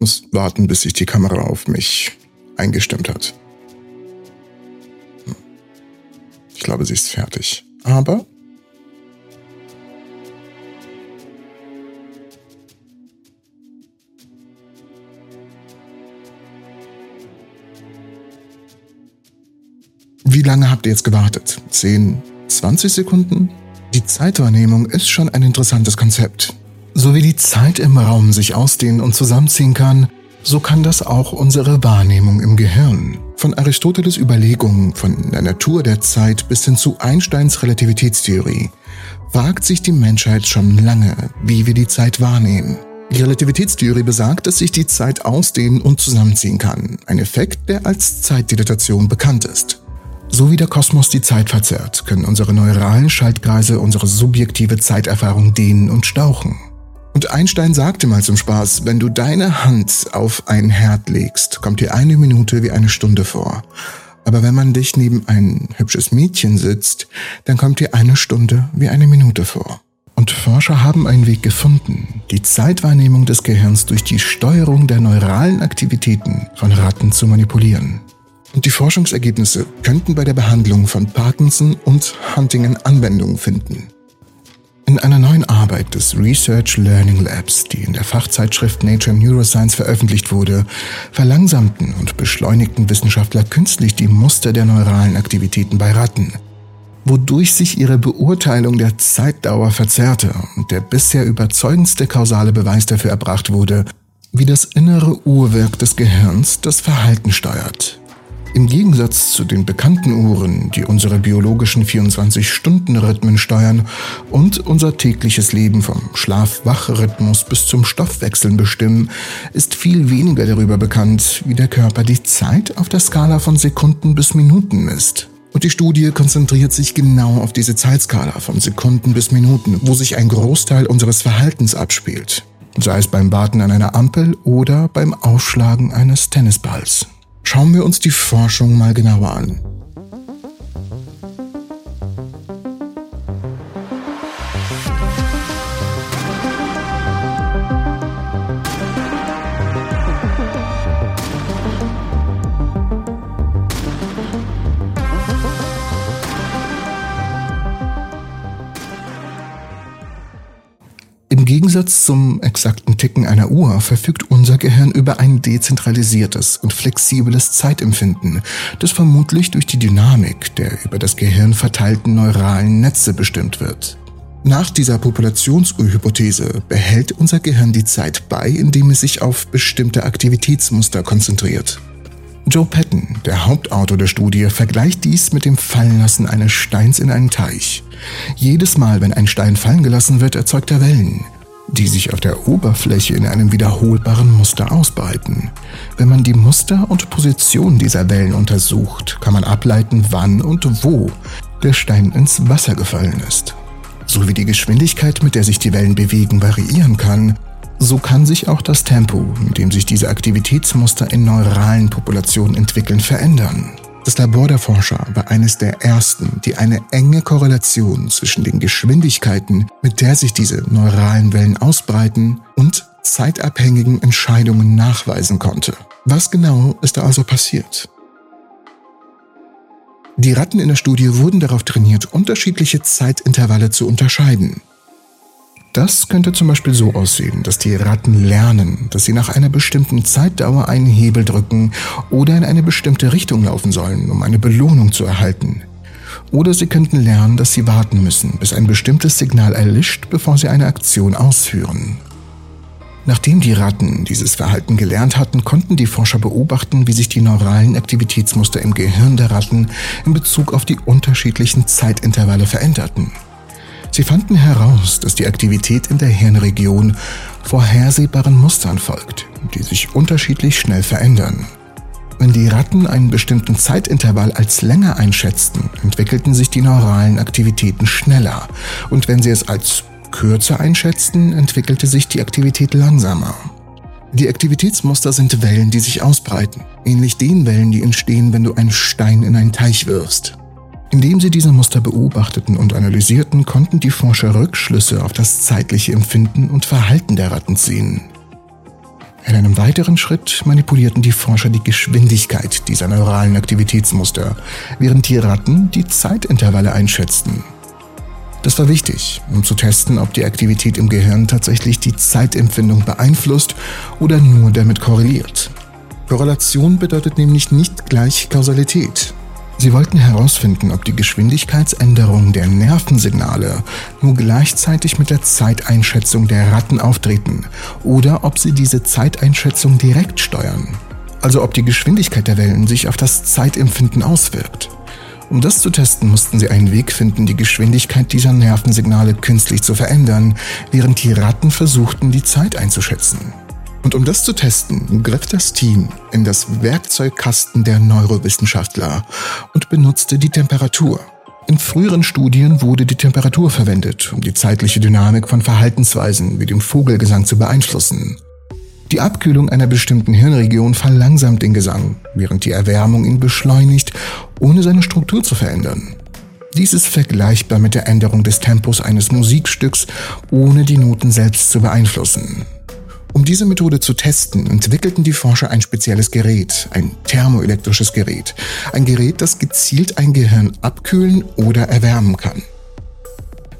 Muss warten, bis sich die Kamera auf mich eingestimmt hat. Hm. Ich glaube, sie ist fertig. Aber Wie lange habt ihr jetzt gewartet? 10, 20 Sekunden? Die Zeitwahrnehmung ist schon ein interessantes Konzept. So wie die Zeit im Raum sich ausdehnen und zusammenziehen kann, so kann das auch unsere Wahrnehmung im Gehirn. Von Aristoteles Überlegungen von der Natur der Zeit bis hin zu Einsteins Relativitätstheorie wagt sich die Menschheit schon lange, wie wir die Zeit wahrnehmen. Die Relativitätstheorie besagt, dass sich die Zeit ausdehnen und zusammenziehen kann, ein Effekt, der als Zeitdilatation bekannt ist. So wie der Kosmos die Zeit verzerrt, können unsere neuralen Schaltkreise unsere subjektive Zeiterfahrung dehnen und stauchen. Und Einstein sagte mal zum Spaß, wenn du deine Hand auf ein Herd legst, kommt dir eine Minute wie eine Stunde vor. Aber wenn man dich neben ein hübsches Mädchen sitzt, dann kommt dir eine Stunde wie eine Minute vor. Und Forscher haben einen Weg gefunden, die Zeitwahrnehmung des Gehirns durch die Steuerung der neuralen Aktivitäten von Ratten zu manipulieren. Und die Forschungsergebnisse könnten bei der Behandlung von Parkinson und Huntington Anwendung finden. In einer neuen Arbeit des Research Learning Labs, die in der Fachzeitschrift Nature Neuroscience veröffentlicht wurde, verlangsamten und beschleunigten Wissenschaftler künstlich die Muster der neuralen Aktivitäten bei Ratten, wodurch sich ihre Beurteilung der Zeitdauer verzerrte und der bisher überzeugendste kausale Beweis dafür erbracht wurde, wie das innere Uhrwerk des Gehirns das Verhalten steuert. Im Gegensatz zu den bekannten Uhren, die unsere biologischen 24-Stunden-Rhythmen steuern und unser tägliches Leben vom Schlaf-Wach-Rhythmus bis zum Stoffwechseln bestimmen, ist viel weniger darüber bekannt, wie der Körper die Zeit auf der Skala von Sekunden bis Minuten misst. Und die Studie konzentriert sich genau auf diese Zeitskala von Sekunden bis Minuten, wo sich ein Großteil unseres Verhaltens abspielt. Sei es beim Warten an einer Ampel oder beim Aufschlagen eines Tennisballs. Schauen wir uns die Forschung mal genauer an. Gegensatz zum exakten Ticken einer Uhr verfügt unser Gehirn über ein dezentralisiertes und flexibles Zeitempfinden, das vermutlich durch die Dynamik der über das Gehirn verteilten neuralen Netze bestimmt wird. Nach dieser Populationsurhypothese behält unser Gehirn die Zeit bei, indem es sich auf bestimmte Aktivitätsmuster konzentriert. Joe Patton, der Hauptautor der Studie, vergleicht dies mit dem Fallenlassen eines Steins in einen Teich. Jedes Mal, wenn ein Stein fallen gelassen wird, erzeugt er Wellen die sich auf der Oberfläche in einem wiederholbaren Muster ausbreiten. Wenn man die Muster und Position dieser Wellen untersucht, kann man ableiten, wann und wo der Stein ins Wasser gefallen ist. So wie die Geschwindigkeit, mit der sich die Wellen bewegen, variieren kann, so kann sich auch das Tempo, mit dem sich diese Aktivitätsmuster in neuralen Populationen entwickeln, verändern. Das Labor der Forscher war eines der ersten, die eine enge Korrelation zwischen den Geschwindigkeiten, mit der sich diese neuralen Wellen ausbreiten, und zeitabhängigen Entscheidungen nachweisen konnte. Was genau ist da also passiert? Die Ratten in der Studie wurden darauf trainiert, unterschiedliche Zeitintervalle zu unterscheiden. Das könnte zum Beispiel so aussehen, dass die Ratten lernen, dass sie nach einer bestimmten Zeitdauer einen Hebel drücken oder in eine bestimmte Richtung laufen sollen, um eine Belohnung zu erhalten. Oder sie könnten lernen, dass sie warten müssen, bis ein bestimmtes Signal erlischt, bevor sie eine Aktion ausführen. Nachdem die Ratten dieses Verhalten gelernt hatten, konnten die Forscher beobachten, wie sich die neuralen Aktivitätsmuster im Gehirn der Ratten in Bezug auf die unterschiedlichen Zeitintervalle veränderten. Sie fanden heraus, dass die Aktivität in der Hirnregion vorhersehbaren Mustern folgt, die sich unterschiedlich schnell verändern. Wenn die Ratten einen bestimmten Zeitintervall als länger einschätzten, entwickelten sich die neuralen Aktivitäten schneller und wenn sie es als kürzer einschätzten, entwickelte sich die Aktivität langsamer. Die Aktivitätsmuster sind Wellen, die sich ausbreiten, ähnlich den Wellen, die entstehen, wenn du einen Stein in einen Teich wirfst. Indem sie diese Muster beobachteten und analysierten, konnten die Forscher Rückschlüsse auf das zeitliche Empfinden und Verhalten der Ratten ziehen. In einem weiteren Schritt manipulierten die Forscher die Geschwindigkeit dieser neuralen Aktivitätsmuster, während die Ratten die Zeitintervalle einschätzten. Das war wichtig, um zu testen, ob die Aktivität im Gehirn tatsächlich die Zeitempfindung beeinflusst oder nur damit korreliert. Korrelation bedeutet nämlich nicht gleich Kausalität. Sie wollten herausfinden, ob die Geschwindigkeitsänderungen der Nervensignale nur gleichzeitig mit der Zeiteinschätzung der Ratten auftreten oder ob sie diese Zeiteinschätzung direkt steuern. Also ob die Geschwindigkeit der Wellen sich auf das Zeitempfinden auswirkt. Um das zu testen, mussten sie einen Weg finden, die Geschwindigkeit dieser Nervensignale künstlich zu verändern, während die Ratten versuchten, die Zeit einzuschätzen. Und um das zu testen, griff das Team in das Werkzeugkasten der Neurowissenschaftler und benutzte die Temperatur. In früheren Studien wurde die Temperatur verwendet, um die zeitliche Dynamik von Verhaltensweisen wie dem Vogelgesang zu beeinflussen. Die Abkühlung einer bestimmten Hirnregion verlangsamt den Gesang, während die Erwärmung ihn beschleunigt, ohne seine Struktur zu verändern. Dies ist vergleichbar mit der Änderung des Tempos eines Musikstücks, ohne die Noten selbst zu beeinflussen. Um diese Methode zu testen, entwickelten die Forscher ein spezielles Gerät, ein thermoelektrisches Gerät. Ein Gerät, das gezielt ein Gehirn abkühlen oder erwärmen kann.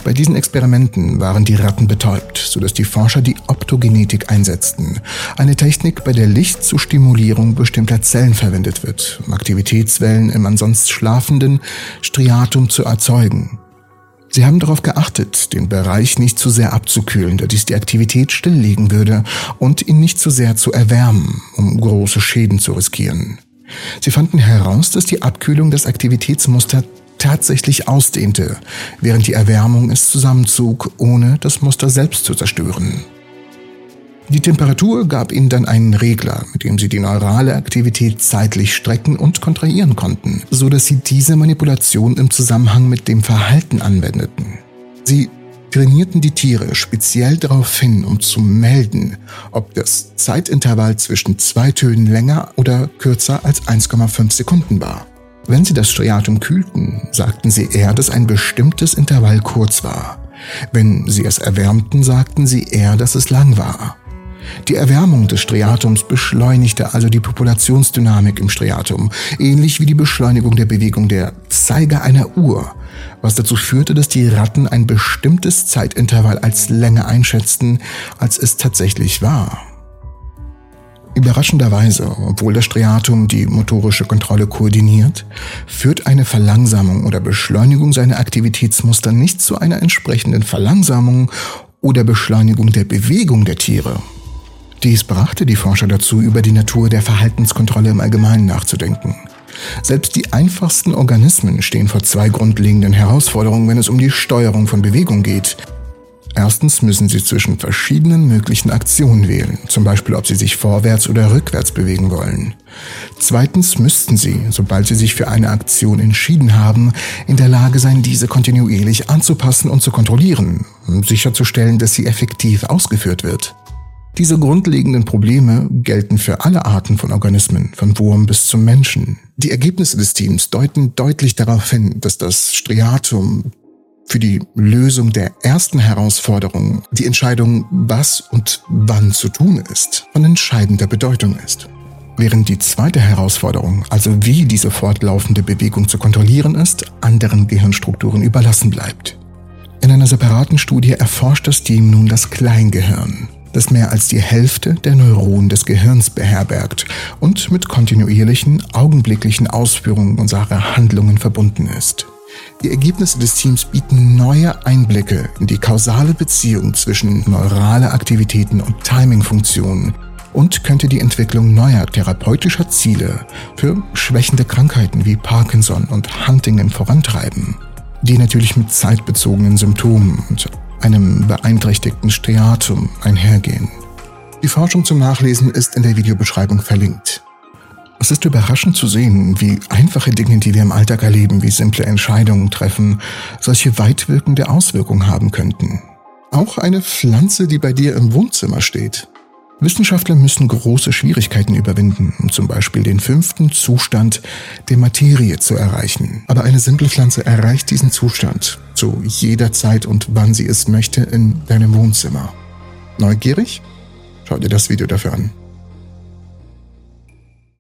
Bei diesen Experimenten waren die Ratten betäubt, sodass die Forscher die Optogenetik einsetzten, eine Technik, bei der Licht zur Stimulierung bestimmter Zellen verwendet wird, um Aktivitätswellen im ansonsten schlafenden Striatum zu erzeugen. Sie haben darauf geachtet, den Bereich nicht zu sehr abzukühlen, da dies die Aktivität stilllegen würde, und ihn nicht zu sehr zu erwärmen, um große Schäden zu riskieren. Sie fanden heraus, dass die Abkühlung das Aktivitätsmuster tatsächlich ausdehnte, während die Erwärmung es zusammenzog, ohne das Muster selbst zu zerstören. Die Temperatur gab ihnen dann einen Regler, mit dem sie die neurale Aktivität zeitlich strecken und kontrahieren konnten, so dass sie diese Manipulation im Zusammenhang mit dem Verhalten anwendeten. Sie trainierten die Tiere speziell darauf hin, um zu melden, ob das Zeitintervall zwischen zwei Tönen länger oder kürzer als 1,5 Sekunden war. Wenn sie das Striatum kühlten, sagten sie eher, dass ein bestimmtes Intervall kurz war. Wenn sie es erwärmten, sagten sie eher, dass es lang war. Die Erwärmung des Striatums beschleunigte also die Populationsdynamik im Striatum, ähnlich wie die Beschleunigung der Bewegung der Zeiger einer Uhr, was dazu führte, dass die Ratten ein bestimmtes Zeitintervall als länger einschätzten, als es tatsächlich war. Überraschenderweise, obwohl das Striatum die motorische Kontrolle koordiniert, führt eine Verlangsamung oder Beschleunigung seiner Aktivitätsmuster nicht zu einer entsprechenden Verlangsamung oder Beschleunigung der Bewegung der Tiere. Dies brachte die Forscher dazu, über die Natur der Verhaltenskontrolle im Allgemeinen nachzudenken. Selbst die einfachsten Organismen stehen vor zwei grundlegenden Herausforderungen, wenn es um die Steuerung von Bewegung geht. Erstens müssen sie zwischen verschiedenen möglichen Aktionen wählen, zum Beispiel ob sie sich vorwärts oder rückwärts bewegen wollen. Zweitens müssten sie, sobald sie sich für eine Aktion entschieden haben, in der Lage sein, diese kontinuierlich anzupassen und zu kontrollieren, um sicherzustellen, dass sie effektiv ausgeführt wird. Diese grundlegenden Probleme gelten für alle Arten von Organismen, von Wurm bis zum Menschen. Die Ergebnisse des Teams deuten deutlich darauf hin, dass das Striatum für die Lösung der ersten Herausforderung, die Entscheidung, was und wann zu tun ist, von entscheidender Bedeutung ist. Während die zweite Herausforderung, also wie diese fortlaufende Bewegung zu kontrollieren ist, anderen Gehirnstrukturen überlassen bleibt. In einer separaten Studie erforscht das Team nun das Kleingehirn, das mehr als die Hälfte der Neuronen des Gehirns beherbergt und mit kontinuierlichen, augenblicklichen Ausführungen unserer Handlungen verbunden ist. Die Ergebnisse des Teams bieten neue Einblicke in die kausale Beziehung zwischen neurale Aktivitäten und Timingfunktionen und könnte die Entwicklung neuer therapeutischer Ziele für schwächende Krankheiten wie Parkinson und Huntington vorantreiben, die natürlich mit zeitbezogenen Symptomen und einem beeinträchtigten Striatum einhergehen. Die Forschung zum Nachlesen ist in der Videobeschreibung verlinkt. Es ist überraschend zu sehen, wie einfache Dinge, die wir im Alltag erleben, wie simple Entscheidungen treffen, solche weitwirkende Auswirkungen haben könnten. Auch eine Pflanze, die bei dir im Wohnzimmer steht. Wissenschaftler müssen große Schwierigkeiten überwinden, um zum Beispiel den fünften Zustand der Materie zu erreichen. Aber eine simple Pflanze erreicht diesen Zustand zu jeder Zeit und wann sie es möchte in deinem Wohnzimmer. Neugierig? Schau dir das Video dafür an.